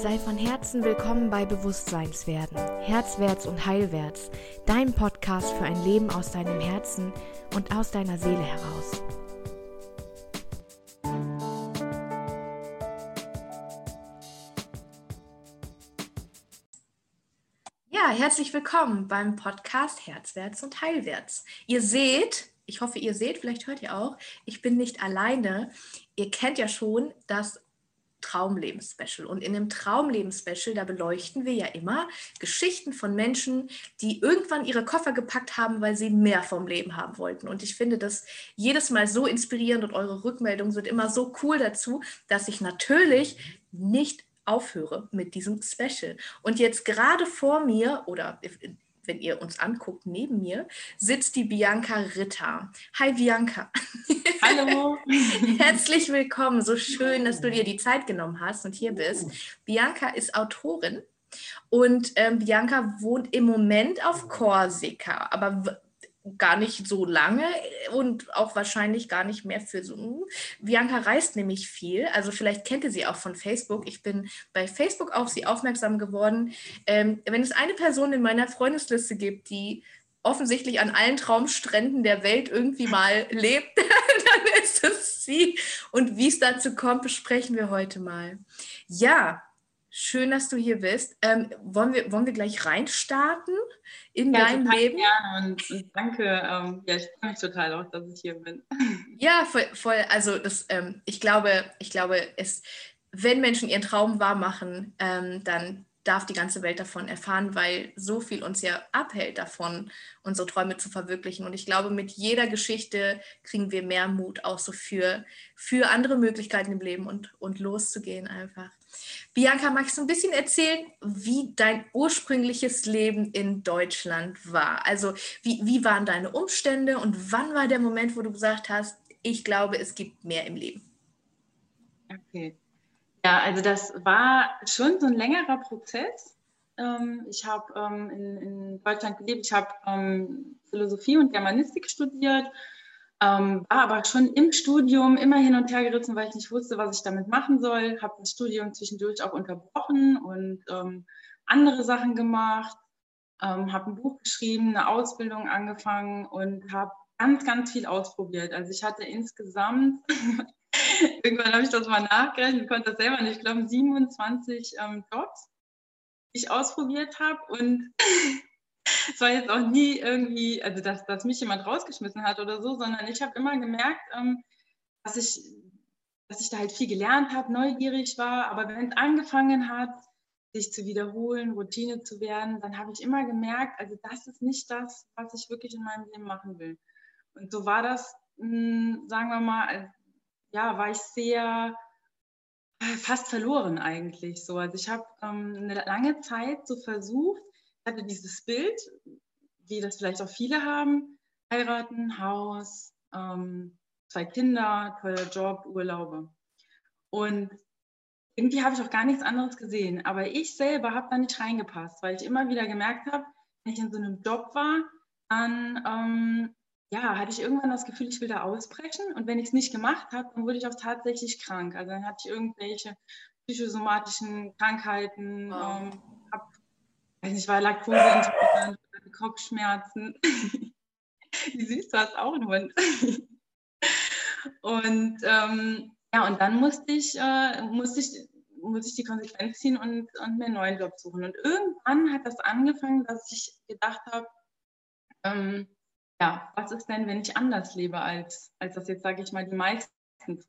Sei von Herzen willkommen bei Bewusstseinswerden, Herzwärts und Heilwärts, dein Podcast für ein Leben aus deinem Herzen und aus deiner Seele heraus. Ja, herzlich willkommen beim Podcast Herzwärts und Heilwärts. Ihr seht, ich hoffe, ihr seht, vielleicht hört ihr auch, ich bin nicht alleine. Ihr kennt ja schon das Traumleben-Special. Und in dem Traumleben-Special, da beleuchten wir ja immer Geschichten von Menschen, die irgendwann ihre Koffer gepackt haben, weil sie mehr vom Leben haben wollten. Und ich finde das jedes Mal so inspirierend und eure Rückmeldungen sind immer so cool dazu, dass ich natürlich nicht aufhöre mit diesem Special. Und jetzt gerade vor mir oder wenn ihr uns anguckt, neben mir sitzt die Bianca Ritter. Hi Bianca. Hallo. Herzlich willkommen. So schön, dass du dir die Zeit genommen hast und hier bist. Bianca ist Autorin und ähm, Bianca wohnt im Moment auf Korsika, aber gar nicht so lange und auch wahrscheinlich gar nicht mehr für so. Bianca reist nämlich viel, also vielleicht kennt ihr sie auch von Facebook. Ich bin bei Facebook auf sie aufmerksam geworden. Ähm, wenn es eine Person in meiner Freundesliste gibt, die offensichtlich an allen Traumstränden der Welt irgendwie mal lebt, dann ist es sie. Und wie es dazu kommt, besprechen wir heute mal. Ja, Schön, dass du hier bist. Ähm, wollen, wir, wollen wir gleich reinstarten in ja, dein Leben? Gerne und, und danke. Ähm, ja, ich freue mich total auch, dass ich hier bin. Ja, voll. voll also das, ähm, ich glaube, ich glaube, es, wenn Menschen ihren Traum wahr machen, ähm, dann darf die ganze Welt davon erfahren, weil so viel uns ja abhält davon, unsere Träume zu verwirklichen. Und ich glaube, mit jeder Geschichte kriegen wir mehr Mut auch so für, für andere Möglichkeiten im Leben und, und loszugehen einfach. Bianca, magst du ein bisschen erzählen, wie dein ursprüngliches Leben in Deutschland war? Also wie, wie waren deine Umstände und wann war der Moment, wo du gesagt hast, ich glaube, es gibt mehr im Leben? Okay. Ja, also das war schon so ein längerer Prozess. Ähm, ich habe ähm, in, Deutschland gelebt, ich habe ähm, Philosophie und Germanistik studiert, war aber schon im Studium immer hin und her gerissen, weil ich nicht wusste, was ich damit machen soll. Habe das Studium zwischendurch auch unterbrochen und andere Sachen gemacht, habe ein Buch geschrieben, eine Ausbildung angefangen und habe ganz, ganz viel ausprobiert. Also ich hatte insgesamt Irgendwann habe ich das mal nachgerechnet, konnte das selber nicht ich glaube 27 ähm, Jobs, die ich ausprobiert habe und es war jetzt auch nie irgendwie, also dass, dass mich jemand rausgeschmissen hat oder so, sondern ich habe immer gemerkt, ähm, dass, ich, dass ich da halt viel gelernt habe, neugierig war, aber wenn es angefangen hat, sich zu wiederholen, Routine zu werden, dann habe ich immer gemerkt, also das ist nicht das, was ich wirklich in meinem Leben machen will. Und so war das, mh, hm, sagen wir mal, ja, war ich sehr äh, fast verloren eigentlich so. Also ich habe ähm, eine lange Zeit so versucht, hatte dieses Bild, wie das vielleicht auch viele haben, heiraten, Haus, ähm, zwei Kinder, toller Job, Urlaube. Und irgendwie habe ich auch gar nichts anderes gesehen. Aber ich selber habe da nicht reingepasst, weil ich immer wieder gemerkt habe, wenn ich in so einem Job war, dann ähm, ja, hatte ich irgendwann das Gefühl, ich will da ausbrechen. Und wenn ich es nicht gemacht habe, dann wurde ich auch tatsächlich krank. Also dann hatte ich irgendwelche psychosomatischen Krankheiten, wow. ähm, hab, weiß nicht, war Laktoseintolerant, Kopfschmerzen. Wie süß, du hast auch einen Hund. und ähm, ja, und dann musste ich, äh, musste ich, musste ich die Konsequenz ziehen und, und mir einen neuen Job suchen. Und irgendwann hat das angefangen, dass ich gedacht habe, ähm, ja, was ist denn, wenn ich anders lebe, als, als das jetzt, sage ich mal, die meisten tun?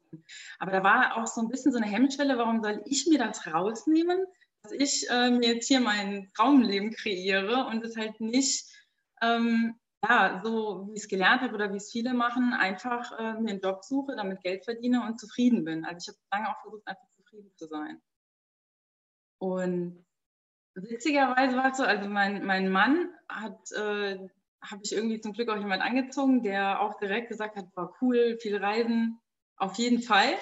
Aber da war auch so ein bisschen so eine Hemmschwelle, warum soll ich mir das rausnehmen, dass ich äh, mir jetzt hier mein Traumleben kreiere und es halt nicht ähm, ja, so wie ich es gelernt habe oder wie es viele machen, einfach äh, mir einen Job suche, damit Geld verdiene und zufrieden bin. Also ich habe lange auch versucht, einfach zufrieden zu sein. Und witzigerweise war es so, also mein, mein Mann hat, äh, habe ich irgendwie zum Glück auch jemand angezogen, der auch direkt gesagt hat, war cool, viel Reisen, auf jeden Fall.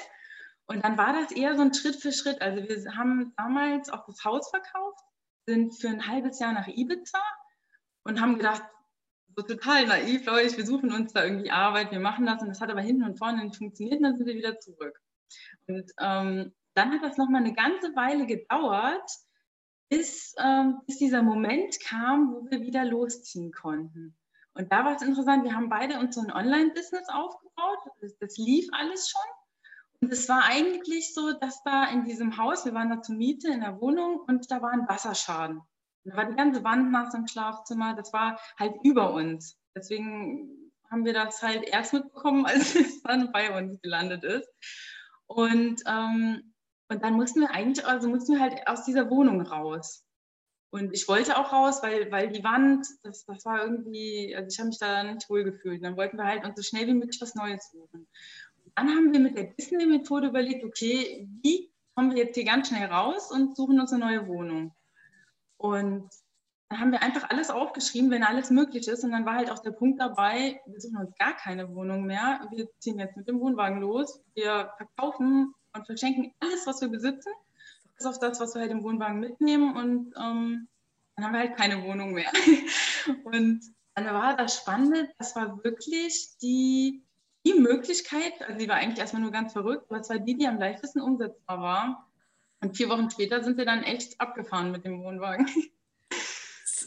Und dann war das eher so ein Schritt für Schritt. Also wir haben damals auch das Haus verkauft, sind für ein halbes Jahr nach Ibiza und haben gedacht, so total naiv, Leute, wir suchen uns da irgendwie Arbeit, wir machen das und das hat aber hinten und vorne nicht funktioniert und dann sind wir wieder zurück. Und ähm, dann hat das nochmal eine ganze Weile gedauert, bis, ähm, bis dieser Moment kam, wo wir wieder losziehen konnten. Und da war es interessant, wir haben beide uns so ein Online-Business aufgebaut, das, das lief alles schon. Und es war eigentlich so, dass da in diesem Haus, wir waren da zur Miete in der Wohnung und da war ein Wasserschaden. Da war die ganze Wand nass im Schlafzimmer. Das war halt über uns. Deswegen haben wir das halt erst mitbekommen, als es dann bei uns gelandet ist. Und, ähm, und dann mussten wir eigentlich, also mussten wir halt aus dieser Wohnung raus. Und ich wollte auch raus, weil, weil die Wand, das, das war irgendwie, also ich habe mich da nicht wohl gefühlt. Dann wollten wir halt uns so schnell wie möglich was Neues suchen. Dann haben wir mit der Disney-Methode überlegt, okay, wie kommen wir jetzt hier ganz schnell raus und suchen uns eine neue Wohnung. Und dann haben wir einfach alles aufgeschrieben, wenn alles möglich ist. Und dann war halt auch der Punkt dabei, wir suchen uns gar keine Wohnung mehr. Wir ziehen jetzt mit dem Wohnwagen los. Wir verkaufen und verschenken alles, was wir besitzen, bis auf das, was wir halt im Wohnwagen mitnehmen. Und ähm, dann haben wir halt keine Wohnung mehr. und dann war das Spannende, das war wirklich die, die Möglichkeit, also die war eigentlich erstmal nur ganz verrückt, aber es war die, die am leichtesten umsetzbar war. Und vier Wochen später sind wir dann echt abgefahren mit dem Wohnwagen.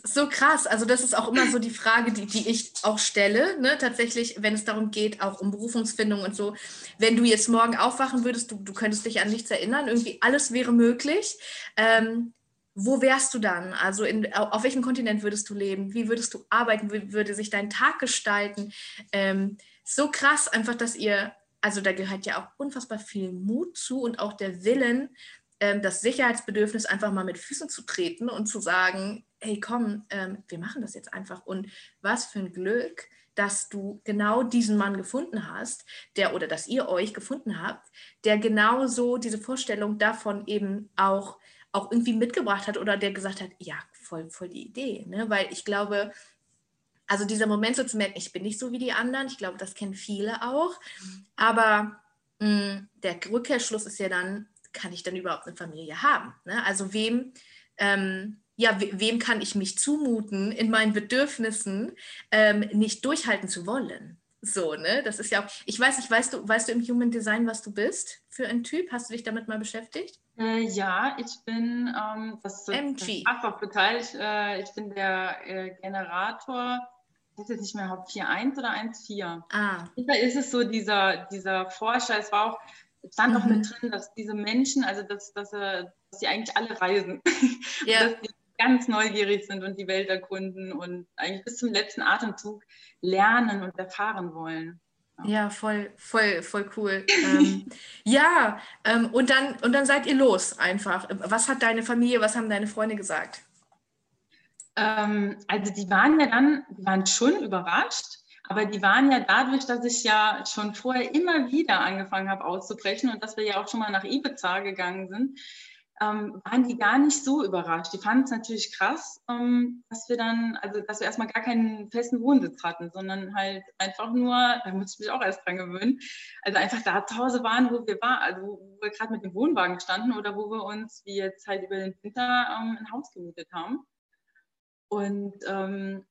So krass. Also das ist auch immer so die Frage, die, die ich auch stelle. Ne? Tatsächlich, wenn es darum geht, auch um Berufungsfindung und so. Wenn du jetzt morgen aufwachen würdest, du, du könntest dich an nichts erinnern, irgendwie alles wäre möglich. Ähm, wo wärst du dann? Also in, auf welchem Kontinent würdest du leben? Wie würdest du arbeiten? Wie würde sich dein Tag gestalten? Ähm, so krass einfach, dass ihr, also da gehört ja auch unfassbar viel Mut zu und auch der Willen, ähm, das Sicherheitsbedürfnis einfach mal mit Füßen zu treten und zu sagen, hey komm, ähm, wir machen das jetzt einfach. Und was für ein Glück, dass du genau diesen Mann gefunden hast, der oder dass ihr euch gefunden habt, der genauso diese Vorstellung davon eben auch, auch irgendwie mitgebracht hat oder der gesagt hat, ja, voll, voll die Idee. Ne? Weil ich glaube, also dieser Moment so zu merken, ich bin nicht so wie die anderen, ich glaube, das kennen viele auch. Aber mh, mm, der Rückkehrschluss ist ja dann, kann ich dann überhaupt eine Familie haben? Ne? Also wem, ähm, ja, wem kann ich mich zumuten, in meinen Bedürfnissen ähm, nicht durchhalten zu wollen? So, ne? Das ist ja auch, ich weiß nicht, weißt du, weißt du im Human Design, was du bist für ein Typ? Hast du dich damit mal beschäftigt? Äh, ja, ich bin, ähm, das, MG. Das auch beteiligt. Äh, ich bin der äh, Generator, weiß jetzt nicht mehr, ob 4.1 oder 1.4. Ah. Ist es so dieser, dieser Forscher, es war auch, stand auch mhm. mit drin, dass diese Menschen, also dass, dass, äh, dass sie eigentlich alle reisen. Ja. dass die ganz neugierig sind und die Welt erkunden und eigentlich bis zum letzten Atemzug lernen und erfahren wollen. Ja, voll, voll, voll cool. ähm, ja, ähm, und, dann, und dann seid ihr los einfach. Was hat deine Familie, was haben deine Freunde gesagt? Ähm, also die waren ja dann, die waren schon überrascht, aber die waren ja dadurch, dass ich ja schon vorher immer wieder angefangen habe auszubrechen und dass wir ja auch schon mal nach Ibiza gegangen sind, ähm, waren die gar nicht so überrascht. Die fanden es natürlich krass, ähm, dass wir dann, also dass wir erstmal gar keinen festen Wohnsitz hatten, sondern halt einfach nur, da muss ich mich auch erst dran gewöhnen, also einfach da zu Hause waren, wo wir waren, also wo wir gerade mit dem Wohnwagen standen oder wo wir uns, wie jetzt halt über den Winter, ähm, ein Haus gemietet haben. Und ähm,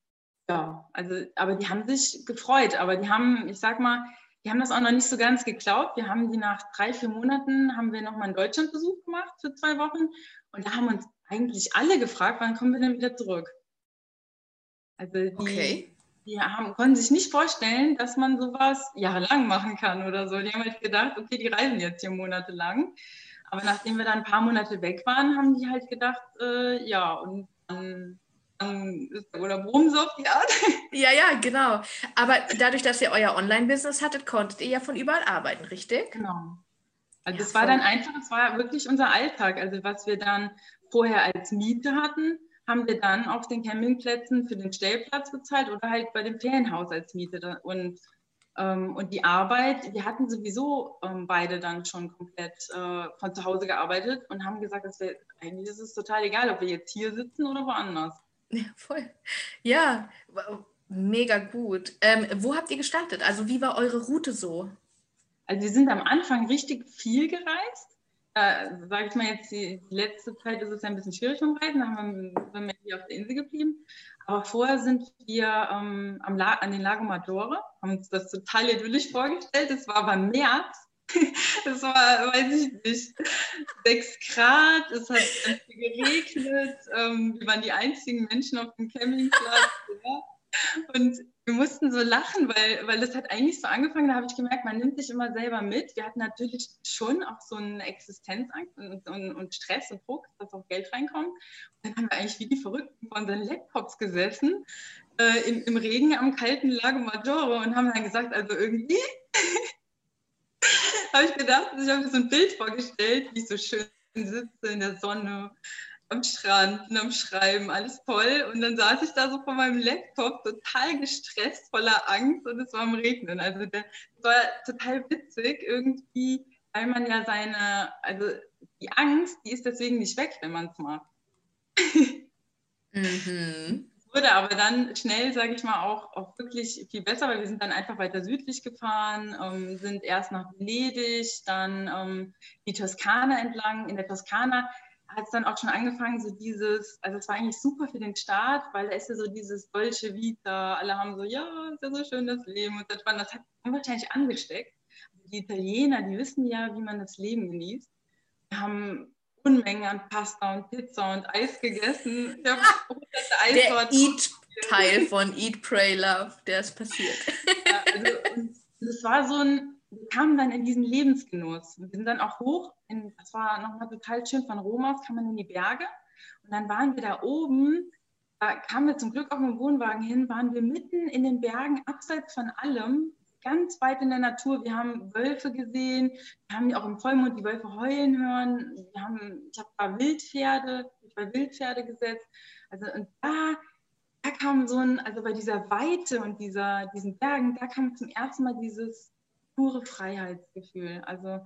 ja, also, aber die haben sich gefreut, aber die haben, ich sag mal, die haben das auch noch nicht so ganz geglaubt. Wir haben die nach drei, vier Monaten, haben wir nochmal einen Deutschlandbesuch gemacht für zwei Wochen und da haben uns eigentlich alle gefragt, wann kommen wir denn wieder zurück? Also die, okay. die haben, konnten sich nicht vorstellen, dass man sowas jahrelang machen kann oder so. Die haben halt gedacht, okay, die reisen jetzt hier monatelang. Aber nachdem wir dann ein paar Monate weg waren, haben die halt gedacht, äh, ja, und dann oder worum so auf die Art. Ja, ja, genau. Aber dadurch, dass ihr euer Online-Business hattet, konntet ihr ja von überall arbeiten, richtig? Genau. Also es ja, war dann einfach, es war wirklich unser Alltag. Also was wir dann vorher als Miete hatten, haben wir dann auf den Campingplätzen für den Stellplatz bezahlt oder halt bei dem Ferienhaus als Miete. Und, ähm, und die Arbeit, wir hatten sowieso ähm, beide dann schon komplett äh, von zu Hause gearbeitet und haben gesagt, dass wir, eigentlich ist es total egal, ob wir jetzt hier sitzen oder woanders. Ja, voll. Ja, mega gut. Ähm, wo habt ihr gestartet? Also wie war eure Route so? Also wir sind am Anfang richtig viel gereist äh, sage ich mal jetzt, die, die, letzte Zeit ist es ja ein bisschen schwierig vom Reisen, da haben wir, sind wir hier auf der Insel geblieben. Aber vorher sind wir ähm, am La an den Lago Maggiore, haben uns das total idyllisch vorgestellt. Es war aber März. Es war, weiß ich nicht, sechs Grad, es hat geregnet. Ähm, wir waren die einzigen Menschen auf dem Campingplatz. Ja. Und wir mussten so lachen, weil, weil das hat eigentlich so angefangen, da habe ich gemerkt, man nimmt sich immer selber mit. Wir hatten natürlich schon auch so eine Existenzangst und, und, und Stress und Druck, dass auch Geld reinkommt. Und dann haben wir eigentlich wie die Verrückten vor unseren Laptops gesessen, äh, im, im Regen am kalten Lago Maggiore und haben dann gesagt, also irgendwie habe ich gedacht, ich habe mir so ein Bild vorgestellt, wie ich so schön sitze in der Sonne am Strand und am Schreiben, alles toll. Und dann saß ich da so vor meinem Laptop, total gestresst, voller Angst und es war am Regnen. Also das war total witzig irgendwie, weil man ja seine, also die Angst, die ist deswegen nicht weg, wenn man es macht. mhm. Wurde aber dann schnell, sage ich mal, auch, auch wirklich viel besser, weil wir sind dann einfach weiter südlich gefahren, ähm, sind erst nach Venedig, dann ähm, die Toskana entlang. In der Toskana hat es dann auch schon angefangen, so dieses, also es war eigentlich super für den Start, weil da ist ja so dieses Dolce Vita, alle haben so, ja, ist ja so schön das Leben und das, das hat wahrscheinlich angesteckt. Die Italiener, die wissen ja, wie man das Leben genießt. Wir haben Unmengen an Pasta und Pizza und Eis gegessen. Ich habe Der Eat-Teil von Eat, Pray, Love, der ist passiert. Ja, also, das war so ein, wir kamen dann in diesen Lebensgenuss. Wir sind dann auch hoch, in, das war nochmal total schön, von Rom aus kam man in die Berge. Und dann waren wir da oben, da kamen wir zum Glück auch mit dem Wohnwagen hin, waren wir mitten in den Bergen, abseits von allem, ganz weit in der Natur. Wir haben Wölfe gesehen, wir haben auch im Vollmond die Wölfe heulen hören. Wir haben, ich habe da Wildpferde, ich war Wildpferde gesetzt. Also und da, da kam so ein, also bei dieser Weite und dieser, diesen Bergen, da kam zum ersten Mal dieses pure Freiheitsgefühl. Also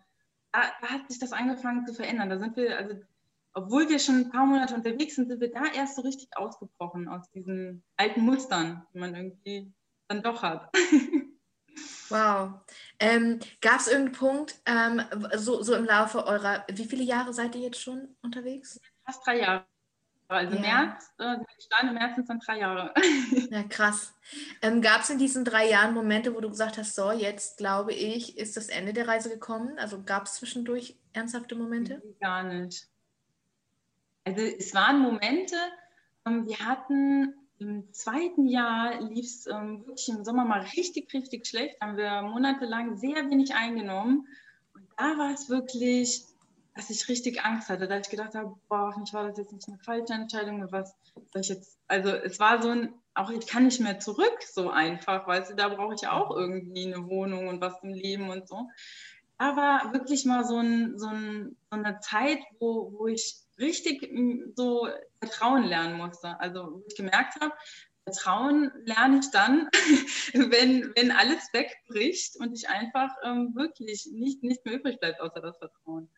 da, da, hat sich das angefangen zu verändern. Da sind wir, also obwohl wir schon ein paar Monate unterwegs sind, sind wir da erst so richtig ausgebrochen aus diesen alten Mustern, die man irgendwie dann doch hat. Wow. Ähm, Gab es irgendeinen Punkt, ähm, so, so im Laufe eurer, wie viele Jahre seid ihr jetzt schon unterwegs? Fast drei Jahre. Also ja. März, äh, Start im März sind dann drei Jahre. Ja, krass. Ähm, Gab es in diesen drei Jahren Momente, wo du gesagt hast, so, jetzt glaube ich, ist das Ende der Reise gekommen? Also gab es zwischendurch ernsthafte Momente? Gar nicht. Also es waren Momente, ähm, wir hatten im zweiten Jahr lief es ähm, wirklich im Sommer mal richtig, richtig schlecht. Haben wir monatelang sehr wenig eingenommen. Und da war es wirklich dass ich richtig Angst hatte, dass ich gedacht habe, boah, nicht war das jetzt nicht eine falsche Entscheidung, was soll ich jetzt, also es war so ein, auch ich kann nicht mehr zurück so einfach, weißt du, da brauche ich auch irgendwie eine Wohnung und was zum Leben und so. Da war wirklich mal so, ein, so, ein, so eine Zeit, wo, wo ich richtig so Vertrauen lernen musste. Also wo ich gemerkt habe, Vertrauen lerne ich dann, wenn, wenn alles wegbricht und ich einfach ähm, wirklich nicht, nicht mehr übrig bleibt außer das Vertrauen.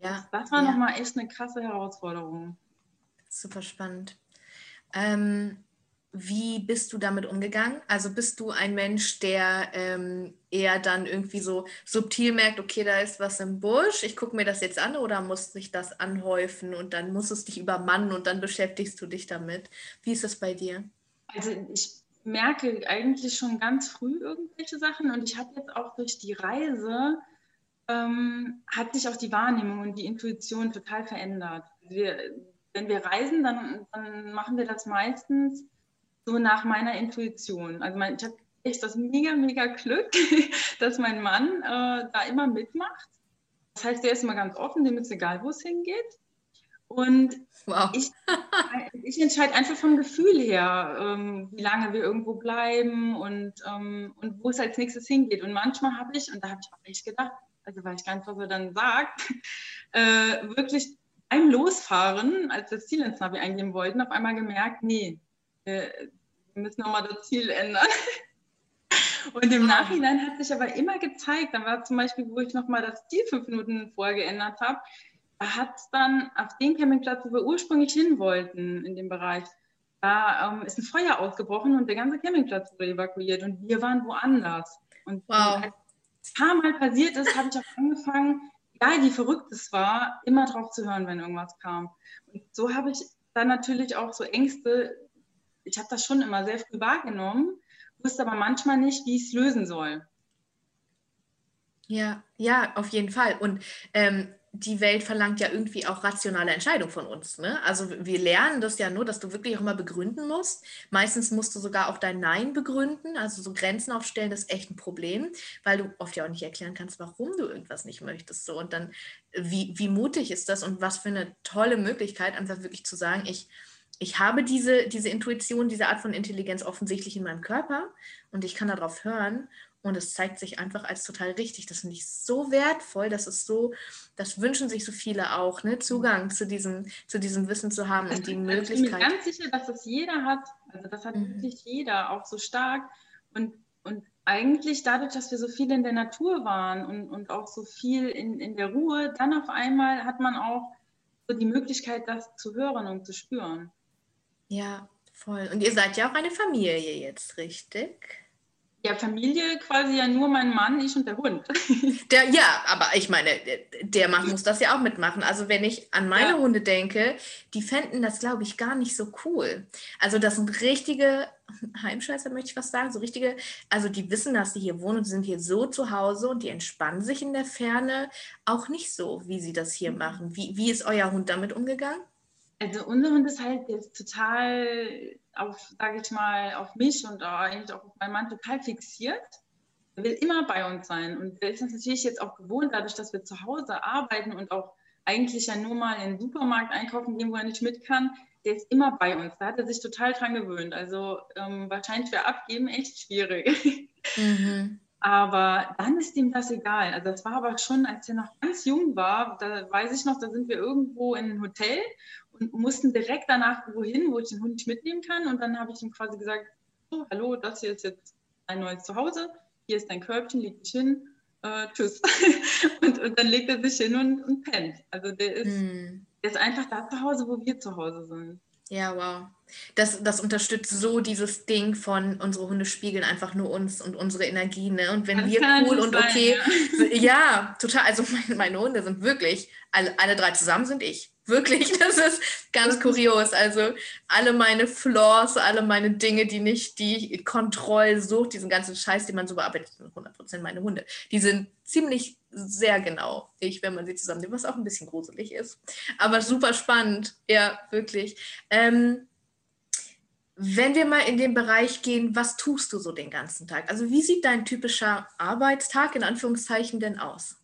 Ja. Das war ja. nochmal echt eine krasse Herausforderung. Super spannend. Ähm, wie bist du damit umgegangen? Also bist du ein Mensch, der ähm, eher dann irgendwie so subtil merkt, okay, da ist was im Busch, ich gucke mir das jetzt an oder muss sich das anhäufen und dann muss es dich übermannen und dann beschäftigst du dich damit? Wie ist das bei dir? Also ich merke eigentlich schon ganz früh irgendwelche Sachen und ich habe jetzt auch durch die Reise ähm, hat sich auch die Wahrnehmung und die Intuition total verändert. Wir, wenn wir reisen, dann, dann, machen wir das meistens so nach meiner Intuition. Also mein, ich habe echt das mega, mega Glück, dass mein Mann äh, da immer mitmacht. Das heißt, der ist immer ganz offen, dem ist egal, wo es hingeht. Und wow. ich, ich entscheide einfach vom Gefühl her, ähm, wie lange wir irgendwo bleiben und, ähm, und wo es als nächstes hingeht. Und manchmal habe ich, und da habe ich auch echt gedacht, also weil ich ganz, was er dann sagt, äh, wirklich beim Losfahren, als wir das Ziel ins Navi eingeben wollten, auf einmal gemerkt, nee, wir müssen nochmal das Ziel ändern. Und im Nachhinein hat sich aber immer gezeigt, dann war zum Beispiel, wo ich nochmal das Ziel fünf Minuten vorher geändert habe, da hat es dann auf den Campingplatz, wo wir ursprünglich hin wollten, in dem Bereich, da ähm, ist ein Feuer ausgebrochen und der ganze Campingplatz wurde evakuiert und wir waren woanders. Und wow. als ein paar Mal passiert ist, habe ich auch angefangen, egal wie verrückt es war, immer drauf zu hören, wenn irgendwas kam. Und so habe ich dann natürlich auch so Ängste, ich habe das schon immer sehr früh wahrgenommen, wusste aber manchmal nicht, wie ich es lösen soll. Ja, ja, auf jeden Fall. Und ähm, die Welt verlangt ja irgendwie auch rationale Entscheidungen von uns. Ne? Also wir lernen das ja nur, dass du wirklich auch immer begründen musst. Meistens musst du sogar auch dein Nein begründen. Also so Grenzen aufstellen, das ist echt ein Problem, weil du oft ja auch nicht erklären kannst, warum du irgendwas nicht möchtest. So und dann, wie, wie mutig ist das und was für eine tolle Möglichkeit, einfach wirklich zu sagen, ich, ich habe diese, diese Intuition, diese Art von Intelligenz offensichtlich in meinem Körper und ich kann darauf hören und es zeigt sich einfach als total richtig. Das finde ich so wertvoll. Das ist so, das wünschen sich so viele auch, ne? Zugang zu diesem, zu diesem Wissen zu haben und die Möglichkeit. Ich bin mir ganz sicher, dass das jeder hat. Also das hat mhm. wirklich jeder, auch so stark. Und, und eigentlich dadurch, dass wir so viel in der Natur waren und, und auch so viel in, in der Ruhe, dann auf einmal hat man auch so die Möglichkeit, das zu hören und zu spüren. Ja, voll. Und ihr seid ja auch eine Familie jetzt, richtig? Ja, Familie quasi ja nur mein Mann, ich und der Hund. Der, ja, aber ich meine, der Mann muss das ja auch mitmachen. Also wenn ich an meine ja. Hunde denke, die fänden das, glaube ich, gar nicht so cool. Also das sind richtige Heimscheißer, möchte ich was sagen. So richtige, also die wissen, dass sie hier wohnen und sind hier so zu Hause und die entspannen sich in der Ferne auch nicht so, wie sie das hier mhm. machen. Wie, wie ist euer Hund damit umgegangen? Also unser Hund ist halt, ist total auf, sage ich mal, auf mich und eigentlich auch auf meinen Mann total fixiert. Er will immer bei uns sein. Und der ist natürlich jetzt auch gewohnt, dadurch, dass wir zu Hause arbeiten und auch eigentlich ja nur mal in den Supermarkt einkaufen gehen, wo er nicht mit kann. Der ist immer bei uns. Da hat er sich total dran gewöhnt. Also ähm, wahrscheinlich für Abgeben echt schwierig. Mhm. Aber dann ist ihm das egal. Also das war aber schon, als er noch ganz jung war, da weiß ich noch, da sind wir irgendwo in einem Hotel und mussten direkt danach wohin, wo ich den Hund nicht mitnehmen kann. Und dann habe ich ihm quasi gesagt, so, hallo, das hier ist jetzt ein neues Zuhause, hier ist dein Körbchen, leg dich hin, äh, tschüss. und, und dann legt er sich hin und, und pennt. Also der ist, hm. der ist einfach da zu Hause, wo wir zu Hause sind. Ja, wow. Das, das unterstützt so dieses Ding von unsere Hunde spiegeln einfach nur uns und unsere Energie. Ne? Und wenn das wir cool und sein, okay, ja. ja. total. Also meine, meine Hunde sind wirklich, alle, alle drei zusammen sind ich. Wirklich, das ist ganz kurios. Also alle meine Flaws, alle meine Dinge, die nicht die Kontrollsucht, diesen ganzen Scheiß, den man so bearbeitet, sind 100% meine Hunde. Die sind ziemlich sehr genau ich, wenn man sie zusammennimmt, was auch ein bisschen gruselig ist. Aber super spannend, ja, wirklich. Ähm, wenn wir mal in den Bereich gehen, was tust du so den ganzen Tag? Also wie sieht dein typischer Arbeitstag in Anführungszeichen denn aus?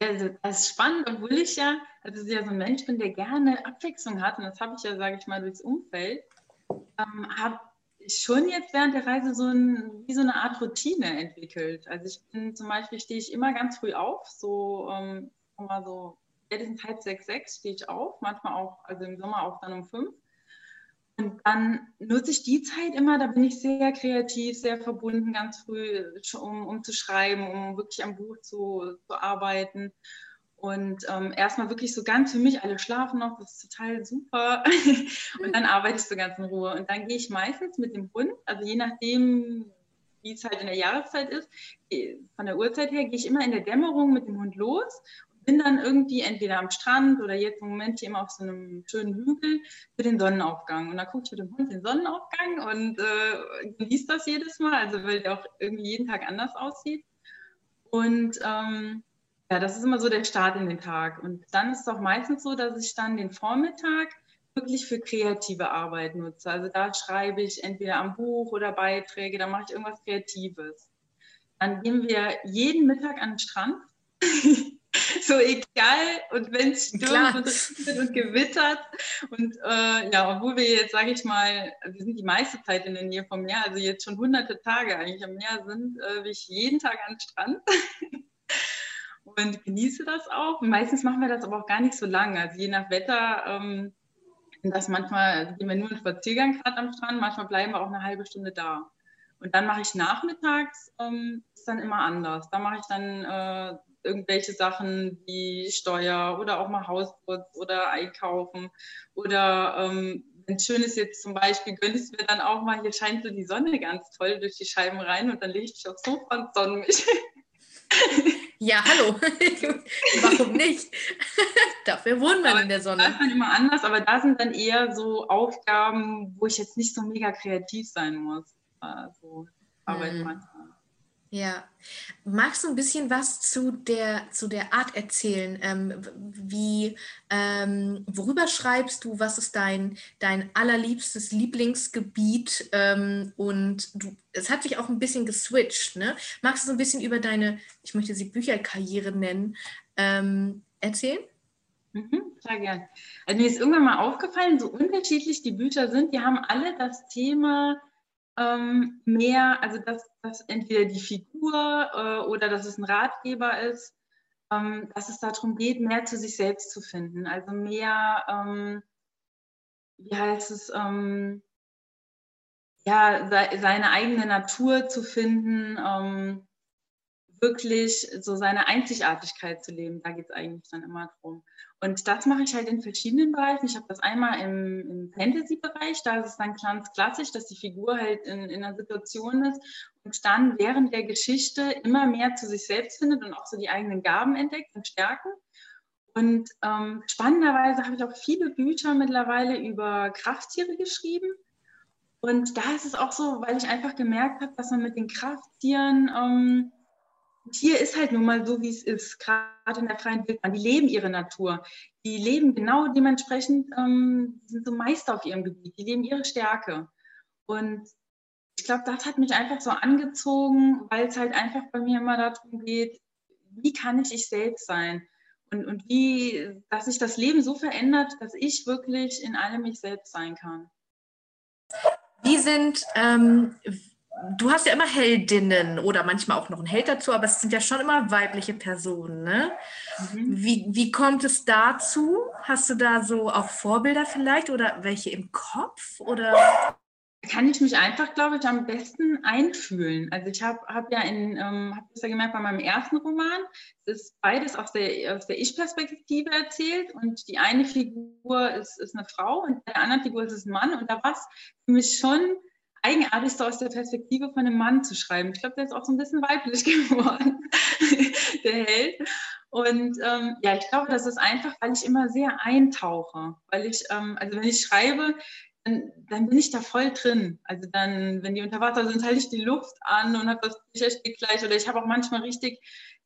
Also das ist spannend, obwohl ich ja, also ja so ein Mensch bin, der gerne Abwechslung hat, und das habe ich ja, sage ich mal, durchs Umfeld, ähm, habe ich schon jetzt während der Reise so ein, wie so eine Art Routine entwickelt. Also ich bin zum Beispiel, stehe ich immer ganz früh auf, so ähm, mal so spätestens halb sechs, sechs stehe ich auf, manchmal auch, also im Sommer auch dann um fünf. Und dann nutze ich die Zeit immer, da bin ich sehr kreativ, sehr verbunden, ganz früh, um, um zu schreiben, um wirklich am Buch zu, zu arbeiten. Und ähm, erstmal wirklich so ganz für mich, alle schlafen noch, das ist total super. und dann arbeite ich so ganz in Ruhe. Und dann gehe ich meistens mit dem Hund, also je nachdem, wie es halt in der Jahreszeit ist, äh, von der Uhrzeit her, gehe ich immer in der Dämmerung mit dem Hund los bin dann irgendwie entweder am Strand oder jetzt im Moment hier immer auf so einem schönen Hügel für den Sonnenaufgang. Und da gucke ich mit dem Hund den Sonnenaufgang und äh, genieße das jedes Mal, also weil der auch irgendwie jeden Tag anders aussieht. Und ähm, ja, das ist immer so der Start in den Tag. Und dann ist es auch meistens so, dass ich dann den Vormittag wirklich für kreative Arbeit nutze. Also da schreibe ich entweder am Buch oder Beiträge, da mache ich irgendwas Kreatives. Dann gehen wir jeden Mittag an den Strand. so egal. Und wenn es stürmt und, und gewittert. Und äh, ja, obwohl wir jetzt, sage ich mal, wir sind die meiste Zeit in der Nähe vom Meer, also jetzt schon hunderte Tage eigentlich am Meer sind, äh, bin ich jeden Tag am Strand. und genieße das auch. Und meistens machen wir das aber auch gar nicht so lange. Also je nach Wetter, ähm, das manchmal gehen wir nur einen Spaziergang gerade am Strand, manchmal bleiben wir auch eine halbe Stunde da. Und dann mache ich nachmittags, ähm, ist dann immer anders. Da mache ich dann äh, irgendwelche Sachen wie Steuer oder auch mal Hausputz oder Einkaufen. Oder ähm, wenn es schön ist jetzt zum Beispiel, gönne ich es mir dann auch mal, hier scheint so die Sonne ganz toll durch die Scheiben rein und dann lege ich aufs Sofa und sonne mich. Ja, hallo. Warum nicht? Dafür wohnen wir in der Sonne. Das ist dann immer anders, aber da sind dann eher so Aufgaben, wo ich jetzt nicht so mega kreativ sein muss. Also arbeiten mhm. manchmal. Ja. Magst du ein bisschen was zu der, zu der Art erzählen? Ähm, wie, ähm, worüber schreibst du? Was ist dein, dein allerliebstes Lieblingsgebiet? Ähm, und du, es hat sich auch ein bisschen geswitcht. Ne? Magst du so ein bisschen über deine, ich möchte sie Bücherkarriere nennen, ähm, erzählen? Mhm, sehr gern. Also mir ist irgendwann mal aufgefallen, so unterschiedlich die Bücher sind, die haben alle das Thema ähm, mehr, also dass, dass entweder die Figur äh, oder dass es ein Ratgeber ist, ähm, dass es darum geht, mehr zu sich selbst zu finden. Also mehr, ähm, wie heißt es, ähm, ja, se seine eigene Natur zu finden, ähm, wirklich so seine Einzigartigkeit zu leben. Da geht es eigentlich dann immer drum. Und das mache ich halt in verschiedenen Bereichen. Ich habe das einmal im, im Fantasy-Bereich, da ist es dann ganz klassisch, dass die Figur halt in, in einer Situation ist und dann während der Geschichte immer mehr zu sich selbst findet und auch so die eigenen Gaben entdeckt und Stärken. Und ähm, spannenderweise habe ich auch viele Bücher mittlerweile über Krafttiere geschrieben. Und da ist es auch so, weil ich einfach gemerkt habe, dass man mit den Krafttieren ähm, Tier ist halt nun mal so, wie es ist, gerade in der freien Wildbahn. Die leben ihre Natur. Die leben genau dementsprechend, ähm, sind so Meister auf ihrem Gebiet. Die leben ihre Stärke. Und ich glaube, das hat mich einfach so angezogen, weil es halt einfach bei mir immer darum geht, wie kann ich ich selbst sein? Und, und wie, dass sich das Leben so verändert, dass ich wirklich in allem mich selbst sein kann. Wie sind, ähm, du hast ja immer Heldinnen oder manchmal auch noch einen Held dazu, aber es sind ja schon immer weibliche Personen. Ne? Mhm. Wie, wie kommt es dazu? Hast du da so auch Vorbilder vielleicht oder welche im Kopf? Oder? Kann ich mich einfach, glaube ich, am besten einfühlen. Also ich habe hab ja in, ähm, habe das ja gemerkt bei meinem ersten Roman, es ist beides aus der, aus der Ich-Perspektive erzählt und die eine Figur ist, ist eine Frau und bei der anderen Figur ist es ein Mann und da war es für mich schon eigenartig, so aus der Perspektive von einem Mann zu schreiben. Ich glaube, der ist auch so ein bisschen weiblich geworden, der Held. Und ähm, ja, ich glaube, das ist einfach, weil ich immer sehr eintauche. Weil ich, ähm, also wenn ich schreibe, dann, dann, bin ich da voll drin. Also dann, wenn die unter Wasser sind, halte ich die Luft an und habe das Bücherstück gleich. Oder ich habe auch manchmal richtig,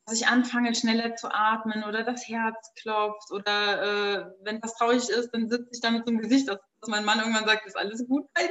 dass ich anfange, schneller zu atmen oder das Herz klopft. Oder äh, wenn was traurig ist, dann sitze ich da mit so einem Gesicht, dass, dass mein Mann irgendwann sagt, ist alles gut bei.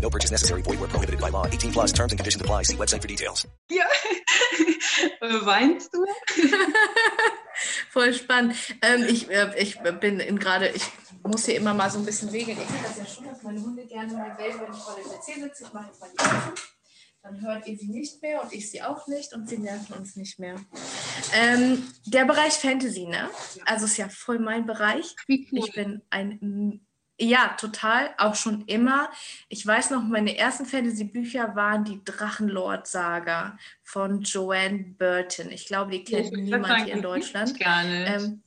No purchase necessary. Void where prohibited by law. 18 plus terms and conditions apply. See website for details. Ja. Weinst du? Voll spannend. Ähm, ich, äh, ich bin in gerade, ich muss hier immer mal so ein bisschen regeln. Ich sehe das ja schon, dass meine Hunde gerne mal wählen, wenn ich vor dem PC sitze. Ich mache jetzt mal die Augen. Dann hört ihr sie nicht mehr und ich sie auch nicht und sie nerven uns nicht mehr. Ähm, der Bereich Fantasy, ne? Also ist ja voll mein Bereich. Ich bin ein ja, total, auch schon immer. Ich weiß noch, meine ersten Fantasy-Bücher waren die Drachenlord-Saga von Joanne Burton. Ich glaube, die kennt ja, niemand hier in Deutschland. Gar nicht. Ähm,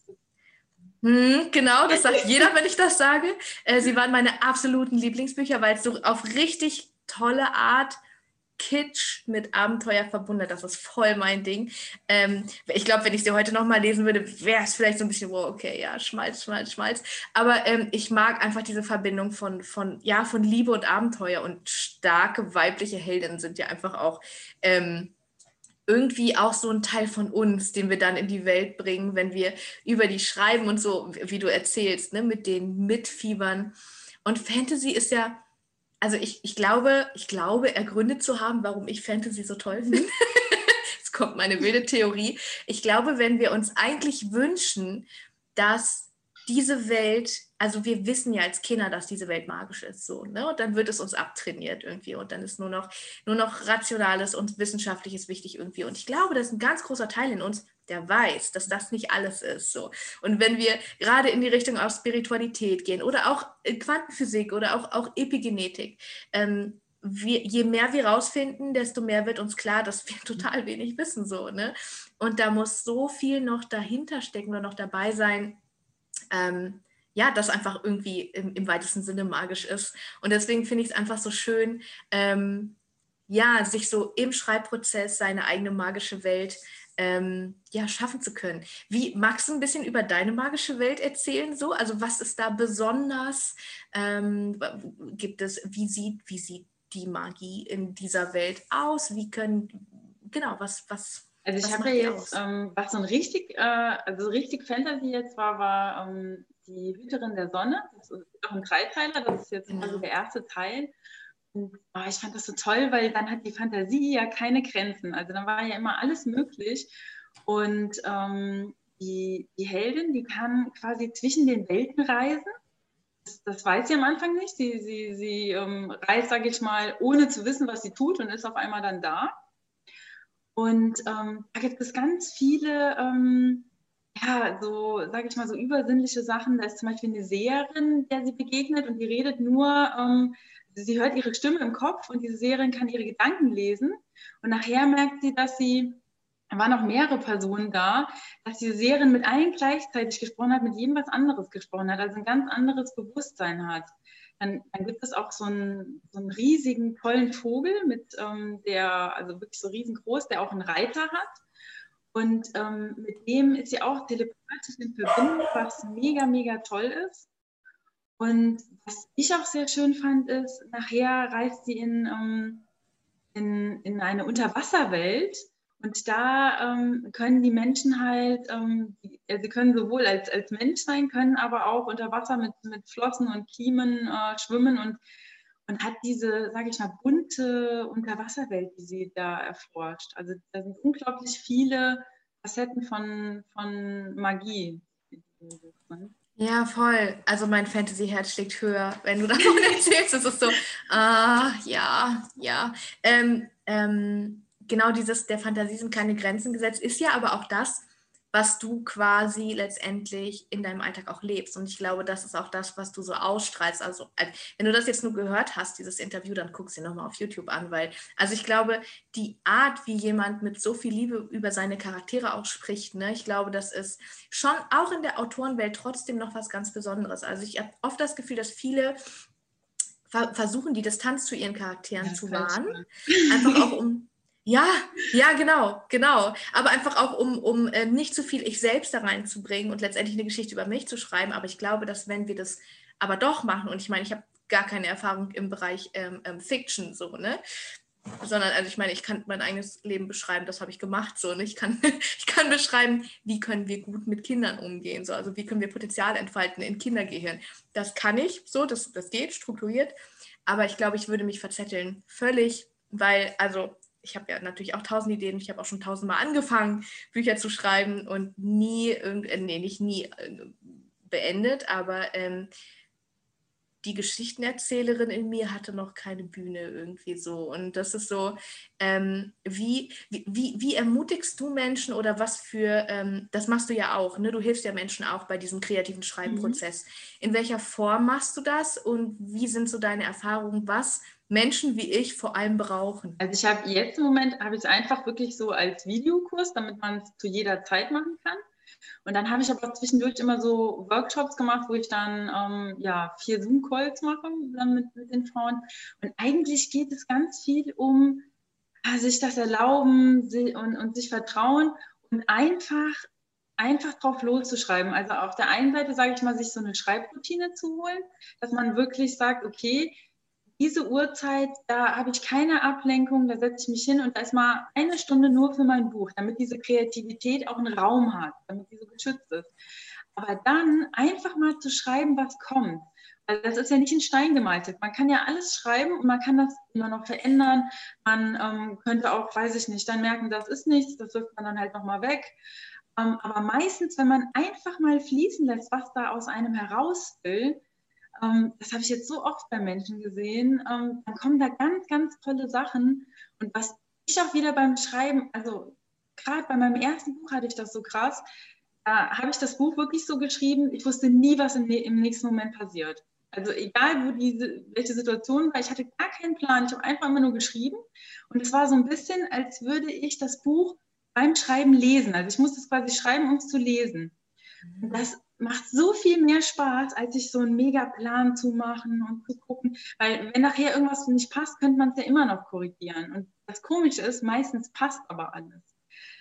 Hm, genau, das sagt jeder, wenn ich das sage. Äh, sie waren meine absoluten Lieblingsbücher, weil es so auf richtig tolle Art Kitsch mit Abenteuer verbunden. Das ist voll mein Ding. Ähm, ich glaube, wenn ich sie heute nochmal lesen würde, wäre es vielleicht so ein bisschen, wow, okay, ja, Schmalz, Schmalz, Schmalz. Aber ähm, ich mag einfach diese Verbindung von, von, ja, von Liebe und Abenteuer und starke weibliche Heldinnen sind ja einfach auch ähm, irgendwie auch so ein Teil von uns, den wir dann in die Welt bringen, wenn wir über die schreiben und so, wie du erzählst, ne, mit den Mitfiebern. Und Fantasy ist ja, also ich, ich glaube, ich glaube, ergründet zu haben, warum ich Fantasy so toll finde. Jetzt kommt meine wilde Theorie. Ich glaube, wenn wir uns eigentlich wünschen, dass diese Welt also wir wissen ja als Kinder, dass diese Welt magisch ist, so, ne? Und dann wird es uns abtrainiert irgendwie und dann ist nur noch, nur noch Rationales und Wissenschaftliches wichtig irgendwie. Und ich glaube, das ist ein ganz großer Teil in uns, der weiß, dass das nicht alles ist, so. Und wenn wir gerade in die Richtung auch Spiritualität gehen oder auch Quantenphysik oder auch, auch Epigenetik, ähm, wir, je mehr wir rausfinden, desto mehr wird uns klar, dass wir total wenig wissen, so, ne? Und da muss so viel noch dahinter stecken oder noch dabei sein, ähm, ja, das einfach irgendwie im, im, weitesten Sinne magisch ist. Und deswegen finde ich es einfach so schön, ähm, ja, sich so im Schreibprozess seine eigene magische Welt ähm, ja, schaffen zu können. Wie magst du ein bisschen über deine magische Welt erzählen? So, also was ist da besonders? Ähm, gibt es, wie sieht, wie sieht die Magie in dieser Welt aus? Wie können, genau, was, was also ich habe ja jetzt, ähm, was so ein richtig, äh, also richtig Fantasy jetzt war, war ähm, die Hüterin der Sonne. Das ist auch ein Dreiteiler, das ist jetzt also der erste Teil. Oh, ich fand das so toll, weil dann hat die Fantasie ja keine Grenzen. Also dann war ja immer alles möglich. Und ähm, die, die Heldin, die kann quasi zwischen den Welten reisen. Das, das weiß sie am Anfang nicht. Sie, sie, sie ähm, reist, sage ich mal, ohne zu wissen, was sie tut und ist auf einmal dann da. Und ähm, da gibt es ganz viele ähm, ja, so, sage ich mal, so übersinnliche Sachen. Da ist zum Beispiel eine Seherin, der sie begegnet und die redet nur, ähm, sie hört ihre Stimme im Kopf und diese Seherin kann ihre Gedanken lesen. Und nachher merkt sie, dass sie, da waren noch mehrere Personen da, dass diese Seherin mit allen gleichzeitig gesprochen hat, mit jedem was anderes gesprochen hat, also ein ganz anderes Bewusstsein hat. Dann, dann gibt es auch so einen, so einen riesigen, tollen Vogel mit ähm, der, also wirklich so riesengroß, der auch einen Reiter hat. Und ähm, mit dem ist sie auch telepathisch in Verbindung, was mega, mega toll ist. Und was ich auch sehr schön fand, ist, nachher reist sie in, ähm, in, in eine Unterwasserwelt. Und da ähm, können die Menschen halt, ähm, sie können sowohl als, als Mensch sein, können aber auch unter Wasser mit, mit Flossen und Kiemen äh, schwimmen und, und hat diese, sage ich mal, bunte Unterwasserwelt, die sie da erforscht. Also da sind unglaublich viele Facetten von, von Magie. Ja, voll. Also mein Fantasy-Herz schlägt höher, wenn du davon erzählst. Es ist so, ah, ja, ja. Ähm, ähm, genau dieses, der Fantasie sind keine Grenzen gesetzt, ist ja aber auch das, was du quasi letztendlich in deinem Alltag auch lebst. Und ich glaube, das ist auch das, was du so ausstrahlst. Also, wenn du das jetzt nur gehört hast, dieses Interview, dann guck sie nochmal auf YouTube an, weil, also ich glaube, die Art, wie jemand mit so viel Liebe über seine Charaktere auch spricht, ne, ich glaube, das ist schon auch in der Autorenwelt trotzdem noch was ganz Besonderes. Also ich habe oft das Gefühl, dass viele versuchen, die Distanz zu ihren Charakteren ja, zu wahren. Einfach auch um ja, ja, genau, genau. Aber einfach auch, um, um äh, nicht zu viel ich selbst da reinzubringen und letztendlich eine Geschichte über mich zu schreiben. Aber ich glaube, dass wenn wir das aber doch machen, und ich meine, ich habe gar keine Erfahrung im Bereich ähm, ähm, Fiction, so, ne? Sondern, also ich meine, ich kann mein eigenes Leben beschreiben, das habe ich gemacht, so, ne? Ich kann, ich kann beschreiben, wie können wir gut mit Kindern umgehen, so, also wie können wir Potenzial entfalten in Kindergehirn. Das kann ich, so, das, das geht, strukturiert. Aber ich glaube, ich würde mich verzetteln, völlig, weil, also ich habe ja natürlich auch tausend Ideen. Ich habe auch schon tausendmal angefangen, Bücher zu schreiben und nie, äh, nee, nicht nie äh, beendet, aber ähm, die Geschichtenerzählerin in mir hatte noch keine Bühne irgendwie so. Und das ist so, ähm, wie, wie, wie ermutigst du Menschen oder was für, ähm, das machst du ja auch, ne? du hilfst ja Menschen auch bei diesem kreativen Schreibprozess. Mhm. In welcher Form machst du das und wie sind so deine Erfahrungen, was Menschen wie ich vor allem brauchen? Also ich habe jetzt im Moment, habe ich es einfach wirklich so als Videokurs, damit man es zu jeder Zeit machen kann. Und dann habe ich aber zwischendurch immer so Workshops gemacht, wo ich dann ähm, ja vier Zoom-Calls mache dann mit, mit den Frauen. Und eigentlich geht es ganz viel um ja, sich das erlauben und, und sich vertrauen und einfach einfach drauf loszuschreiben. Also auf der einen Seite, sage ich mal, sich so eine Schreibroutine zu holen, dass man wirklich sagt, okay, diese Uhrzeit, da habe ich keine Ablenkung, da setze ich mich hin und da ist mal eine Stunde nur für mein Buch, damit diese Kreativität auch einen Raum hat, damit sie so geschützt ist. Aber dann einfach mal zu schreiben, was kommt. Also das ist ja nicht in Stein gemeißelt. Man kann ja alles schreiben und man kann das immer noch verändern. Man ähm, könnte auch, weiß ich nicht, dann merken, das ist nichts, das wirft man dann halt nochmal weg. Ähm, aber meistens, wenn man einfach mal fließen lässt, was da aus einem heraus will, das habe ich jetzt so oft bei Menschen gesehen, ähm, dann kommen da ganz, ganz tolle Sachen. Und was ich auch wieder beim Schreiben, also gerade bei meinem ersten Buch hatte ich das so krass, da habe ich das Buch wirklich so geschrieben, ich wusste nie, was im, im nächsten Moment passiert. Also egal, wo diese, welche Situation war, ich hatte gar keinen Plan. Ich habe einfach immer nur geschrieben. Und es war so ein bisschen, als würde ich das Buch beim Schreiben lesen. Also ich musste es quasi schreiben, um es zu lesen. Und das macht so viel mehr Spaß, als sich so einen Megaplan zu machen und zu gucken. Weil wenn nachher irgendwas nicht passt, könnte man es ja immer noch korrigieren. Und das Komische ist, meistens passt aber alles.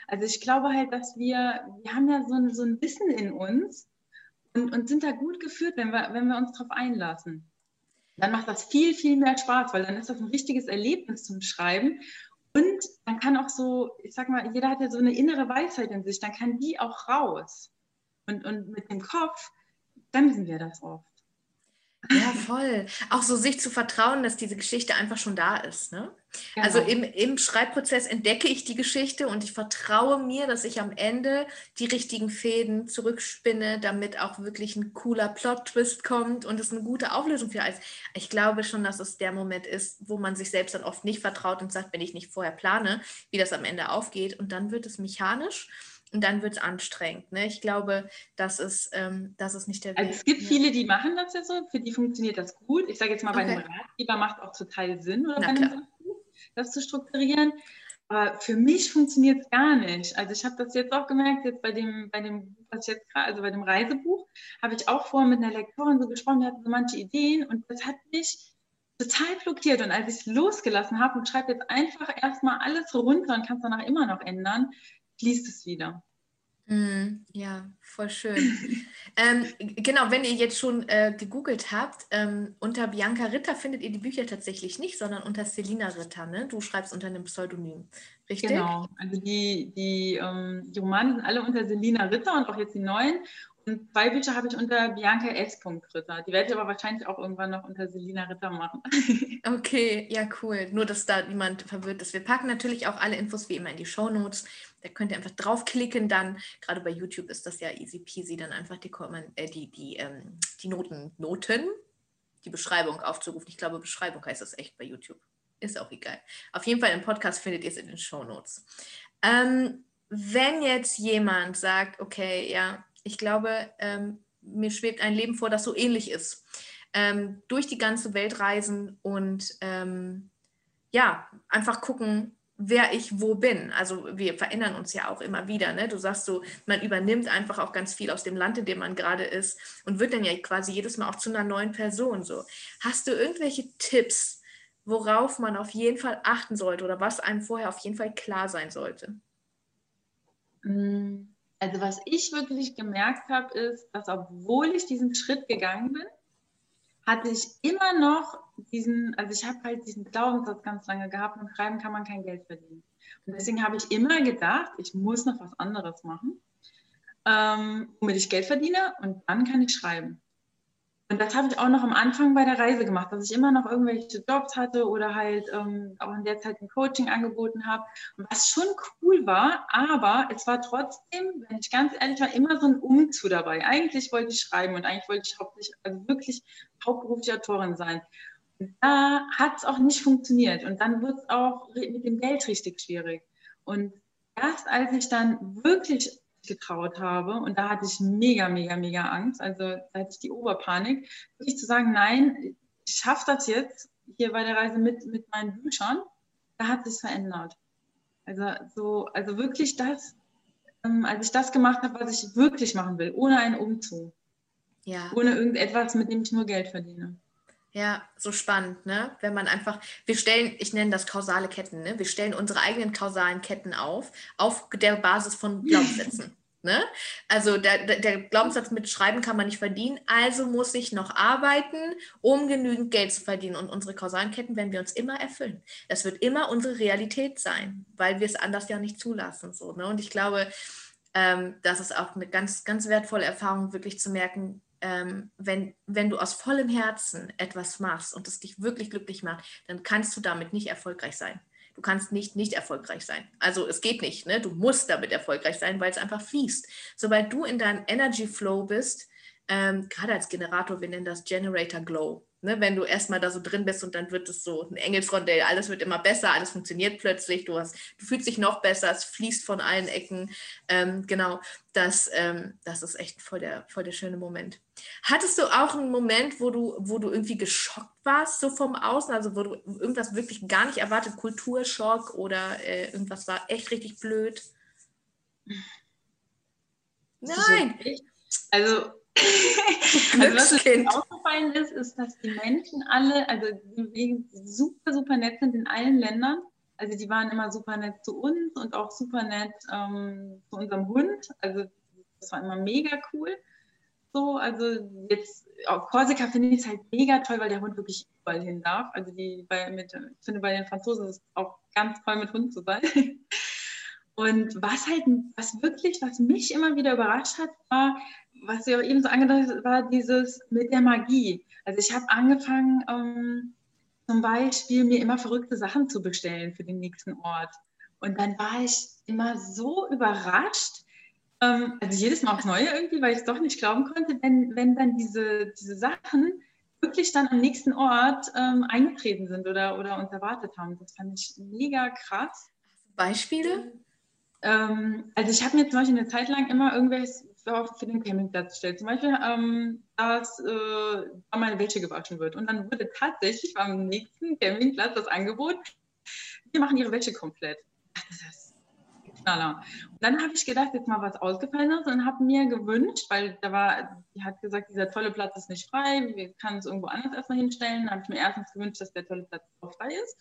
Also ich glaube halt, dass wir, wir haben ja so ein, so ein Wissen in uns und, und sind da gut geführt, wenn wir, wenn wir uns darauf einlassen. Dann macht das viel, viel mehr Spaß, weil dann ist das ein richtiges Erlebnis zum Schreiben. Und dann kann auch so, ich sag mal, jeder hat ja so eine innere Weisheit in sich, dann kann die auch raus. Und, und mit dem Kopf bremsen wir das oft. Ja, voll. Auch so sich zu vertrauen, dass diese Geschichte einfach schon da ist. Ne? Genau. Also im, im Schreibprozess entdecke ich die Geschichte und ich vertraue mir, dass ich am Ende die richtigen Fäden zurückspinne, damit auch wirklich ein cooler Plot-Twist kommt und es eine gute Auflösung für alles. Ich glaube schon, dass es der Moment ist, wo man sich selbst dann oft nicht vertraut und sagt, wenn ich nicht vorher plane, wie das am Ende aufgeht und dann wird es mechanisch und dann wird es anstrengend. Ne? Ich glaube, das ist, ähm, das ist nicht der Weg. Also es gibt viele, die machen das ja so, für die funktioniert das gut. Ich sage jetzt mal, bei okay. einem Ratgeber macht auch total Sinn, oder bei einem das zu strukturieren. Aber für mich funktioniert es gar nicht. Also ich habe das jetzt auch gemerkt, jetzt bei dem, bei dem Buch, was ich jetzt gerade, also bei dem Reisebuch, habe ich auch vorher mit einer Lektorin so gesprochen, die hatte so manche Ideen und das hat mich total blockiert. Und als ich es losgelassen habe und schreibe jetzt einfach erstmal alles runter und kann es danach immer noch ändern, fließt es wieder. Mm, ja, voll schön. ähm, genau, wenn ihr jetzt schon äh, gegoogelt habt, ähm, unter Bianca Ritter findet ihr die Bücher tatsächlich nicht, sondern unter Selina Ritter. Ne? Du schreibst unter einem Pseudonym, richtig? Genau, also die, die, ähm, die Romane sind alle unter Selina Ritter und auch jetzt die neuen. Und zwei Bücher habe ich unter Bianca S. Ritter. Die werde ich aber wahrscheinlich auch irgendwann noch unter Selina Ritter machen. okay, ja, cool. Nur, dass da niemand verwirrt ist. Wir packen natürlich auch alle Infos wie immer in die Show Notes. Da könnt ihr einfach draufklicken. Dann, gerade bei YouTube ist das ja easy peasy, dann einfach die, äh, die, die, ähm, die Noten, Noten, die Beschreibung aufzurufen. Ich glaube, Beschreibung heißt das echt bei YouTube. Ist auch egal. Auf jeden Fall im Podcast findet ihr es in den Show Notes. Ähm, wenn jetzt jemand sagt, okay, ja, ich glaube, ähm, mir schwebt ein Leben vor, das so ähnlich ist. Ähm, durch die ganze Welt reisen und ähm, ja, einfach gucken, wer ich wo bin. Also wir verändern uns ja auch immer wieder. Ne? Du sagst so, man übernimmt einfach auch ganz viel aus dem Land, in dem man gerade ist und wird dann ja quasi jedes Mal auch zu einer neuen Person. So, hast du irgendwelche Tipps, worauf man auf jeden Fall achten sollte oder was einem vorher auf jeden Fall klar sein sollte? Mm. Also was ich wirklich gemerkt habe, ist, dass obwohl ich diesen Schritt gegangen bin, hatte ich immer noch diesen, also ich habe halt diesen Glaubenssatz ganz lange gehabt, mit Schreiben kann man kein Geld verdienen. Und deswegen habe ich immer gedacht, ich muss noch was anderes machen, ähm, womit ich Geld verdiene und dann kann ich schreiben. Und das habe ich auch noch am Anfang bei der Reise gemacht, dass ich immer noch irgendwelche Jobs hatte oder halt ähm, auch in der Zeit ein Coaching angeboten habe, was schon cool war, aber es war trotzdem, wenn ich ganz ehrlich war, immer so ein Umzug dabei. Eigentlich wollte ich schreiben und eigentlich wollte ich hauptsächlich, also wirklich hauptberufliche Autorin sein. Da hat es auch nicht funktioniert und dann wird es auch mit dem Geld richtig schwierig. Und erst als ich dann wirklich getraut habe. Und da hatte ich mega, mega, mega Angst. Also da hatte ich die Oberpanik, wirklich zu sagen, nein, ich schaffe das jetzt hier bei der Reise mit, mit meinen Büchern. Da hat sich verändert. Also so, also wirklich das, ähm, als ich das gemacht habe, was ich wirklich machen will, ohne einen Umzug. Ja. Ohne irgendetwas, mit dem ich nur Geld verdiene. Ja, so spannend, ne? Wenn man einfach, wir stellen, ich nenne das kausale Ketten, ne? Wir stellen unsere eigenen kausalen Ketten auf, auf der Basis von Glaubenssätzen. Ne? Also der, der Glaubenssatz mit Schreiben kann man nicht verdienen, also muss ich noch arbeiten, um genügend Geld zu verdienen. Und unsere kausalen Ketten werden wir uns immer erfüllen. Das wird immer unsere Realität sein, weil wir es anders ja nicht zulassen. So, ne? Und ich glaube, ähm, das ist auch eine ganz, ganz wertvolle Erfahrung, wirklich zu merken, ähm, wenn, wenn du aus vollem Herzen etwas machst und es dich wirklich glücklich macht, dann kannst du damit nicht erfolgreich sein. Du kannst nicht nicht erfolgreich sein. Also es geht nicht. Ne? Du musst damit erfolgreich sein, weil es einfach fließt. Sobald du in deinem Energy Flow bist, ähm, gerade als Generator, wir nennen das Generator Glow. Ne, wenn du erstmal da so drin bist und dann wird es so ein Engelsrondell, alles wird immer besser, alles funktioniert plötzlich, du, hast, du fühlst dich noch besser, es fließt von allen Ecken. Ähm, genau, das, ähm, das ist echt voll der, voll der schöne Moment. Hattest du auch einen Moment, wo du, wo du irgendwie geschockt warst, so vom Außen, also wo du irgendwas wirklich gar nicht erwartet, Kulturschock oder äh, irgendwas war echt richtig blöd? Nein! Also also was uns aufgefallen ist, ist, dass die Menschen alle, also die super, super nett sind in allen Ländern. Also die waren immer super nett zu uns und auch super nett ähm, zu unserem Hund. Also das war immer mega cool. So, also jetzt auf Korsika finde ich es halt mega toll, weil der Hund wirklich überall hin darf. Also die bei, mit, ich finde bei den Franzosen ist es auch ganz toll mit Hund zu sein. Und was halt, was wirklich, was mich immer wieder überrascht hat, war, was auch eben so angedeutet war dieses mit der Magie. Also ich habe angefangen, ähm, zum Beispiel mir immer verrückte Sachen zu bestellen für den nächsten Ort. Und dann war ich immer so überrascht, ähm, also jedes Mal aufs Neue irgendwie, weil ich es doch nicht glauben konnte, wenn, wenn dann diese, diese Sachen wirklich dann am nächsten Ort ähm, eingetreten sind oder, oder uns erwartet haben. Das fand ich mega krass. Beispiele? Ähm, also ich habe mir zum Beispiel eine Zeit lang immer irgendwelches für den Campingplatz gestellt. Zum Beispiel, ähm, dass äh, meine Wäsche gewaschen wird. Und dann wurde tatsächlich beim nächsten Campingplatz das Angebot, wir machen ihre Wäsche komplett. Das ist. Und dann habe ich gedacht, jetzt mal was Ausgefallenes und habe mir gewünscht, weil da war, die hat gesagt, dieser tolle Platz ist nicht frei, wir können es irgendwo anders erstmal hinstellen. Da habe ich mir erstens gewünscht, dass der tolle Platz auch frei ist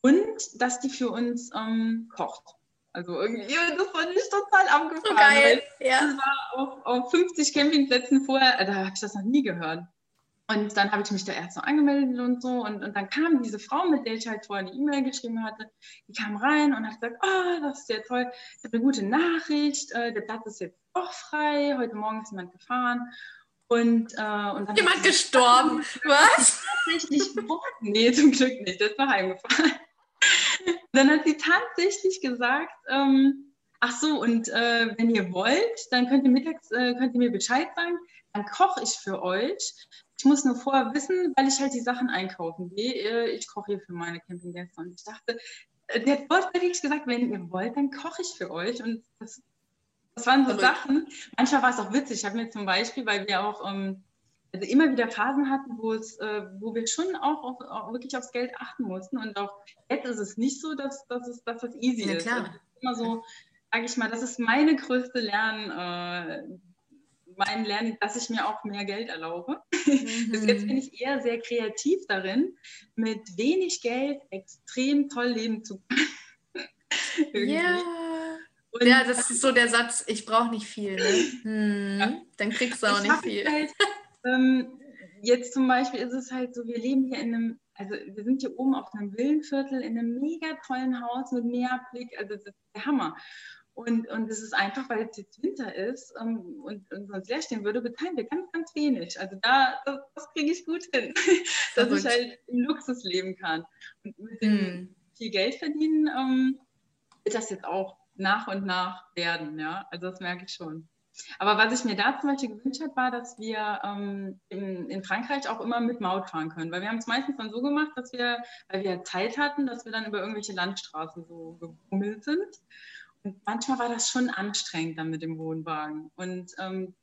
und dass die für uns ähm, kocht. Also irgendwie, das fand ich total abgefahren. So geil, ja. Das war auf, auf 50 Campingplätzen vorher, äh, da habe ich das noch nie gehört. Und dann habe ich mich da erst so angemeldet und so. Und, und dann kam diese Frau, mit der ich halt vorher eine E-Mail geschrieben hatte, die kam rein und hat gesagt, oh, das ist ja toll, ich habe eine gute Nachricht, äh, der Platz ist jetzt doch frei, heute Morgen ist jemand gefahren. Und, äh, und dann jemand gestorben, was? Tatsächlich, nee, zum Glück nicht, der ist noch heimgefahren. Dann hat sie tatsächlich gesagt, ähm, ach so, und äh, wenn ihr wollt, dann könnt ihr mittags, äh, könnt ihr mir Bescheid sagen, dann koche ich für euch. Ich muss nur vorher wissen, weil ich halt die Sachen einkaufen gehe. Äh, ich koche hier für meine Campinggäste. Und ich dachte, äh, der hat wortwörtlich gesagt, wenn ihr wollt, dann koche ich für euch. Und das, das waren so Sachen. Manchmal war es auch witzig. Ich habe mir zum Beispiel, weil wir auch ähm, also immer wieder Phasen hatten, wo, es, äh, wo wir schon auch, auf, auch, wirklich aufs Geld achten mussten. Und auch jetzt ist es nicht so, dass, dass, es, dass das easy ja, ist. Klar. Also immer so, sage ich mal, das ist meine größte Lern, äh, mein Lernen, dass ich mir auch mehr Geld erlaube. Mhm. Bis jetzt bin ich eher sehr kreativ darin, mit wenig Geld extrem toll leben zu können. ja. Und ja, das ist so der Satz, ich brauche nicht viel. Ne? Hm, ja. Dann kriegst du auch ich nicht viel. Halt, ähm, jetzt zum Beispiel ist es halt so, wir leben hier in einem, also wir sind hier oben auf einem Villenviertel in einem mega tollen Haus mit Meerblick, also das ist der Hammer. Und, und es ist einfach, weil es jetzt Winter ist ähm, und, und sonst leer stehen würde, bezahlen wir ganz, ganz wenig. Also da, das, das kriege ich gut hin, dass ich halt im Luxus leben kann. Und mit dem mm. viel Geld verdienen ähm, wird das jetzt auch nach und nach werden, ja. Also das merke ich schon. Aber was ich mir da zum Beispiel gewünscht habe, war, dass wir ähm, in, in, Frankreich auch immer mit Maut fahren können. Weil wir haben es meistens dann so gemacht, dass wir, weil wir Zeit hatten, dass wir dann über irgendwelche Landstraßen so gebummelt sind. Und manchmal war das schon anstrengend dann mit dem Wohnwagen. Und, ähm,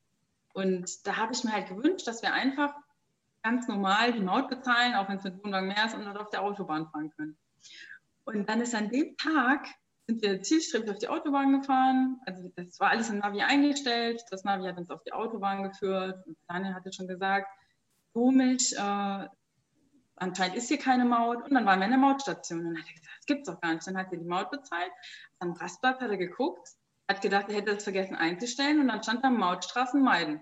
und da habe ich mir halt gewünscht, dass wir einfach ganz normal die Maut bezahlen, auch wenn es mit Wohnwagen mehr ist, und dann auf der Autobahn fahren können. Und dann ist an dem Tag sind wir zielstrebig auf die Autobahn gefahren. Also das war alles im Navi eingestellt. Das Navi hat uns auf die Autobahn geführt. Und Daniel hatte schon gesagt, komisch, äh, anscheinend ist hier keine Maut. Und dann waren wir in der Mautstation. Und dann hat er gesagt, das gibt's doch gar nicht. Dann hat er die Maut bezahlt. Am Rastplatz hat er geguckt, hat gedacht, er hätte das vergessen einzustellen. Und dann stand da Mautstraßen meiden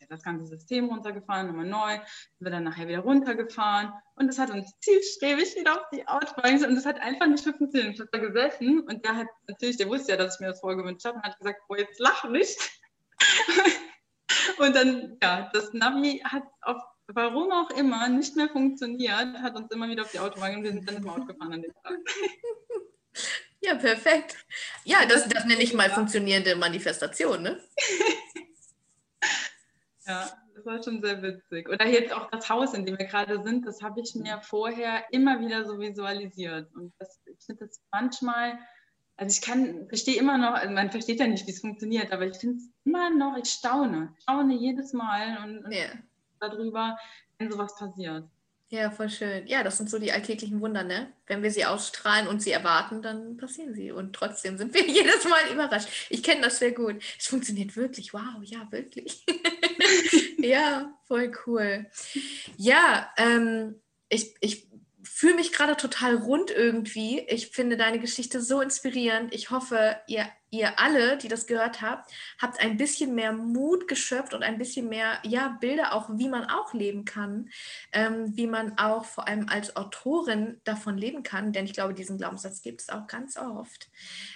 er das ganze System runtergefahren, nochmal neu, sind wir dann nachher wieder runtergefahren und es hat uns zielstrebig wieder auf die Autobahn und es hat einfach nicht funktioniert. Ich habe da gesessen und der hat natürlich, der wusste ja, dass ich mir das vorgewünscht habe und hat gesagt, boah, jetzt lach nicht. und dann, ja, das Navi hat auf, warum auch immer, nicht mehr funktioniert, hat uns immer wieder auf die Autobahn und wir sind dann im Auto gefahren an dem Tag. Ja, perfekt. Ja, das, das nenne ich mal funktionierende Manifestation, ne? Ja, das war schon sehr witzig. Oder jetzt auch das Haus, in dem wir gerade sind, das habe ich mir vorher immer wieder so visualisiert. Und das, ich finde das manchmal, also ich kann, verstehe immer noch, also man versteht ja nicht, wie es funktioniert, aber ich finde es immer noch, ich staune, staune jedes Mal und, und yeah. darüber, wenn sowas passiert. Ja, voll schön. Ja, das sind so die alltäglichen Wunder, ne? Wenn wir sie ausstrahlen und sie erwarten, dann passieren sie. Und trotzdem sind wir jedes Mal überrascht. Ich kenne das sehr gut. Es funktioniert wirklich. Wow, ja, wirklich. ja, voll cool. Ja, ähm, ich, ich fühle mich gerade total rund irgendwie. Ich finde deine Geschichte so inspirierend. Ich hoffe, ihr ihr alle, die das gehört habt, habt ein bisschen mehr Mut geschöpft und ein bisschen mehr ja, Bilder auch, wie man auch leben kann, ähm, wie man auch vor allem als Autorin davon leben kann, denn ich glaube, diesen Glaubenssatz gibt es auch ganz oft.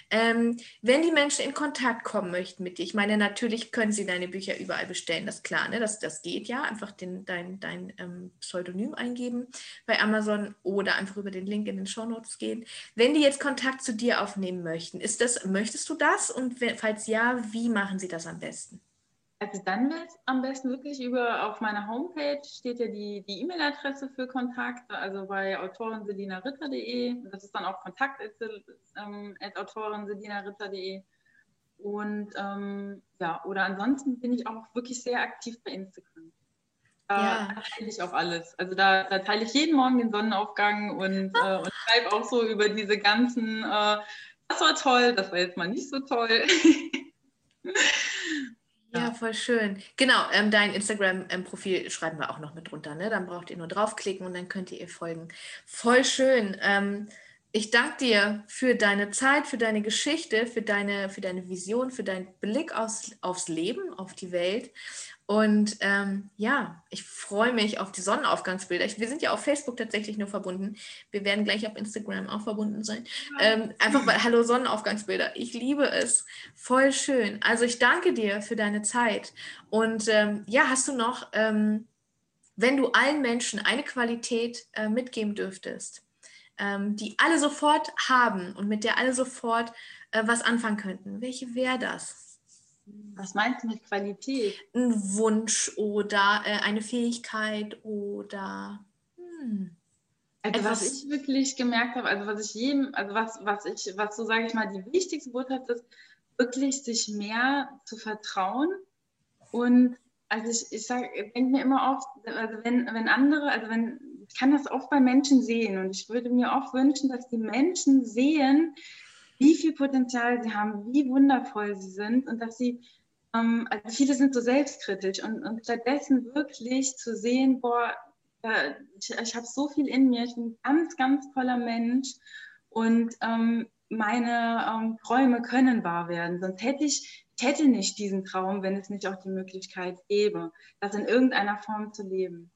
Ähm, wenn die Menschen in Kontakt kommen möchten mit dir, ich meine, natürlich können sie deine Bücher überall bestellen, das ist klar, ne? das, das geht ja, einfach den, dein, dein ähm, Pseudonym eingeben bei Amazon oder einfach über den Link in den Show Notes gehen. Wenn die jetzt Kontakt zu dir aufnehmen möchten, ist das, möchtest du das? Das? Und falls ja, wie machen Sie das am besten? Also dann wird am besten wirklich über auf meiner Homepage steht ja die E-Mail-Adresse für Kontakt, also bei autorenselinaritter.de. Das ist dann auch kontakt ähm. Und ähm, ja, oder ansonsten bin ich auch wirklich sehr aktiv bei Instagram. Da ja. teile ich auch alles. Also da, da, teile ich jeden Morgen den Sonnenaufgang und, äh, und schreibe auch so über diese ganzen äh, das war toll, das war jetzt mal nicht so toll. Ja, voll schön. Genau, ähm, dein Instagram-Profil schreiben wir auch noch mit drunter. Ne? Dann braucht ihr nur draufklicken und dann könnt ihr ihr folgen. Voll schön. Ähm, ich danke dir für deine Zeit, für deine Geschichte, für deine, für deine Vision, für deinen Blick aus, aufs Leben, auf die Welt. Und ähm, ja, ich freue mich auf die Sonnenaufgangsbilder. Ich, wir sind ja auf Facebook tatsächlich nur verbunden. Wir werden gleich auf Instagram auch verbunden sein. Ähm, einfach weil, hallo Sonnenaufgangsbilder. Ich liebe es. Voll schön. Also ich danke dir für deine Zeit. Und ähm, ja, hast du noch, ähm, wenn du allen Menschen eine Qualität äh, mitgeben dürftest, ähm, die alle sofort haben und mit der alle sofort äh, was anfangen könnten, welche wäre das? Was meinst du mit Qualität? Ein Wunsch oder äh, eine Fähigkeit oder hm, also was ich wirklich gemerkt habe, also was ich jedem, also was, was ich, was so sage ich mal, die wichtigste Botschaft ist, wirklich sich mehr zu vertrauen. Und also ich, ich sage, denke mir immer oft, also wenn, wenn andere, also wenn, ich kann das oft bei Menschen sehen und ich würde mir auch wünschen, dass die Menschen sehen, wie viel Potenzial sie haben, wie wundervoll sie sind und dass sie, ähm, also viele sind so selbstkritisch und, und stattdessen wirklich zu sehen, boah, ich, ich habe so viel in mir, ich bin ein ganz, ganz toller Mensch und ähm, meine ähm, Träume können wahr werden. Sonst hätte ich, ich hätte nicht diesen Traum, wenn es nicht auch die Möglichkeit gäbe, das in irgendeiner Form zu leben.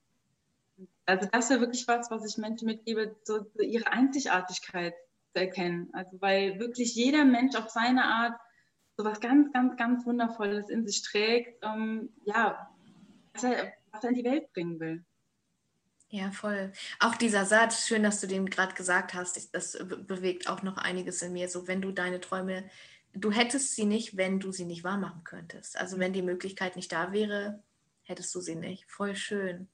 Also das wäre wirklich was, was ich Menschen mitgebe, so, so ihre Einzigartigkeit zu erkennen. Also weil wirklich jeder Mensch auf seine Art so was ganz, ganz, ganz Wundervolles in sich trägt, ähm, ja, was er, was er in die Welt bringen will. Ja, voll. Auch dieser Satz, schön, dass du den gerade gesagt hast, das bewegt auch noch einiges in mir. So, wenn du deine Träume, du hättest sie nicht, wenn du sie nicht wahr machen könntest. Also wenn die Möglichkeit nicht da wäre, hättest du sie nicht. Voll schön.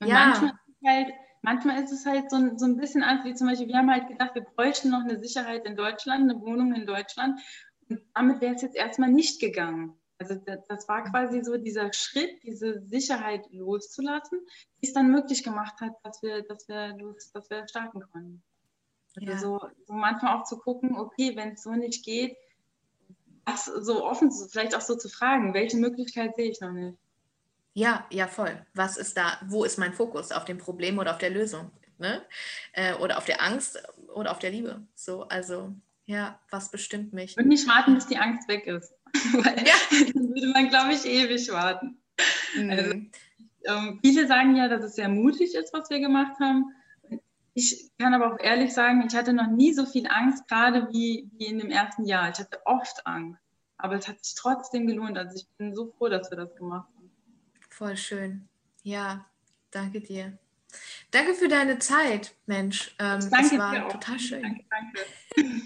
Und ja. Manchmal halt, manchmal ist es halt so, so ein bisschen Angst, wie zum Beispiel, wir haben halt gedacht, wir bräuchten noch eine Sicherheit in Deutschland, eine Wohnung in Deutschland. Und damit wäre es jetzt erstmal nicht gegangen. Also das, das war quasi so dieser Schritt, diese Sicherheit loszulassen, die es dann möglich gemacht hat, dass wir, dass wir, dass wir starten konnten. Also ja. so, so, manchmal auch zu gucken, okay, wenn es so nicht geht, was so offen, vielleicht auch so zu fragen, welche Möglichkeit sehe ich noch nicht? Ja, ja, voll. Was ist da, wo ist mein Fokus? Auf dem Problem oder auf der Lösung? Ne? Äh, oder auf der Angst oder auf der Liebe? So, also, ja, was bestimmt mich? Und nicht warten, bis die Angst weg ist. Weil ja. dann würde man, glaube ich, ewig warten. Mhm. Also, ähm, viele sagen ja, dass es sehr mutig ist, was wir gemacht haben. Ich kann aber auch ehrlich sagen, ich hatte noch nie so viel Angst, gerade wie, wie in dem ersten Jahr. Ich hatte oft Angst, aber es hat sich trotzdem gelohnt. Also ich bin so froh, dass wir das gemacht haben. Voll schön. Ja, danke dir. Danke für deine Zeit, Mensch. Ähm, danke es war total schön. Danke, danke.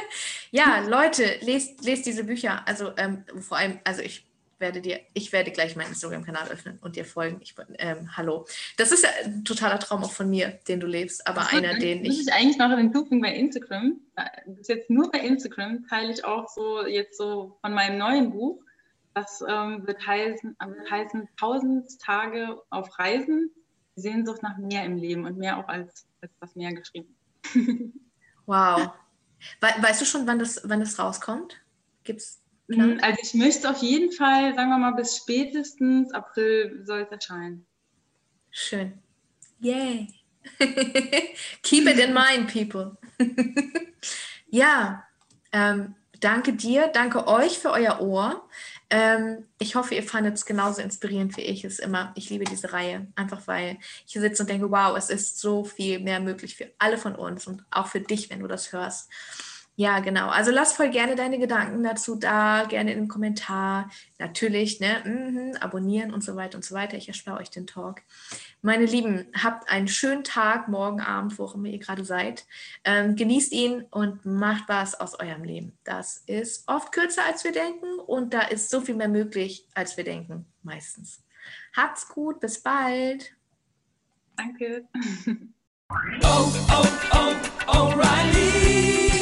ja, Leute, lest, lest diese Bücher. Also ähm, vor allem, also ich werde dir, ich werde gleich meinen Instagram-Kanal öffnen und dir folgen. Ich, ähm, hallo. Das ist ja ein totaler Traum auch von mir, den du lebst, aber das einer, den ich. ich eigentlich noch hinzufügen bei Instagram. Bis jetzt nur bei Instagram teile ich auch so jetzt so von meinem neuen Buch. Das ähm, wird, heißen, wird heißen 1000 Tage auf Reisen, Sehnsucht nach mehr im Leben und mehr auch als, als das Meer geschrieben. wow. weißt du schon, wann das, wann das rauskommt? Gibt's Klar. Also ich möchte auf jeden Fall, sagen wir mal, bis spätestens April soll es erscheinen. Schön. Yay. Keep it in mind, people. ja, ähm, danke dir, danke euch für euer Ohr. Ähm, ich hoffe, ihr fandet es genauso inspirierend wie ich es immer. Ich liebe diese Reihe, einfach weil ich hier sitze und denke, wow, es ist so viel mehr möglich für alle von uns und auch für dich, wenn du das hörst. Ja, genau. Also lass voll gerne deine Gedanken dazu da, gerne in den Kommentar. Natürlich, ne, mm abonnieren und so weiter und so weiter. Ich erspare euch den Talk. Meine Lieben, habt einen schönen Tag, morgen Abend, wo auch immer ihr gerade seid. Ähm, genießt ihn und macht was aus eurem Leben. Das ist oft kürzer, als wir denken und da ist so viel mehr möglich, als wir denken, meistens. Habt's gut, bis bald. Danke. Oh, oh, oh, O'Reilly.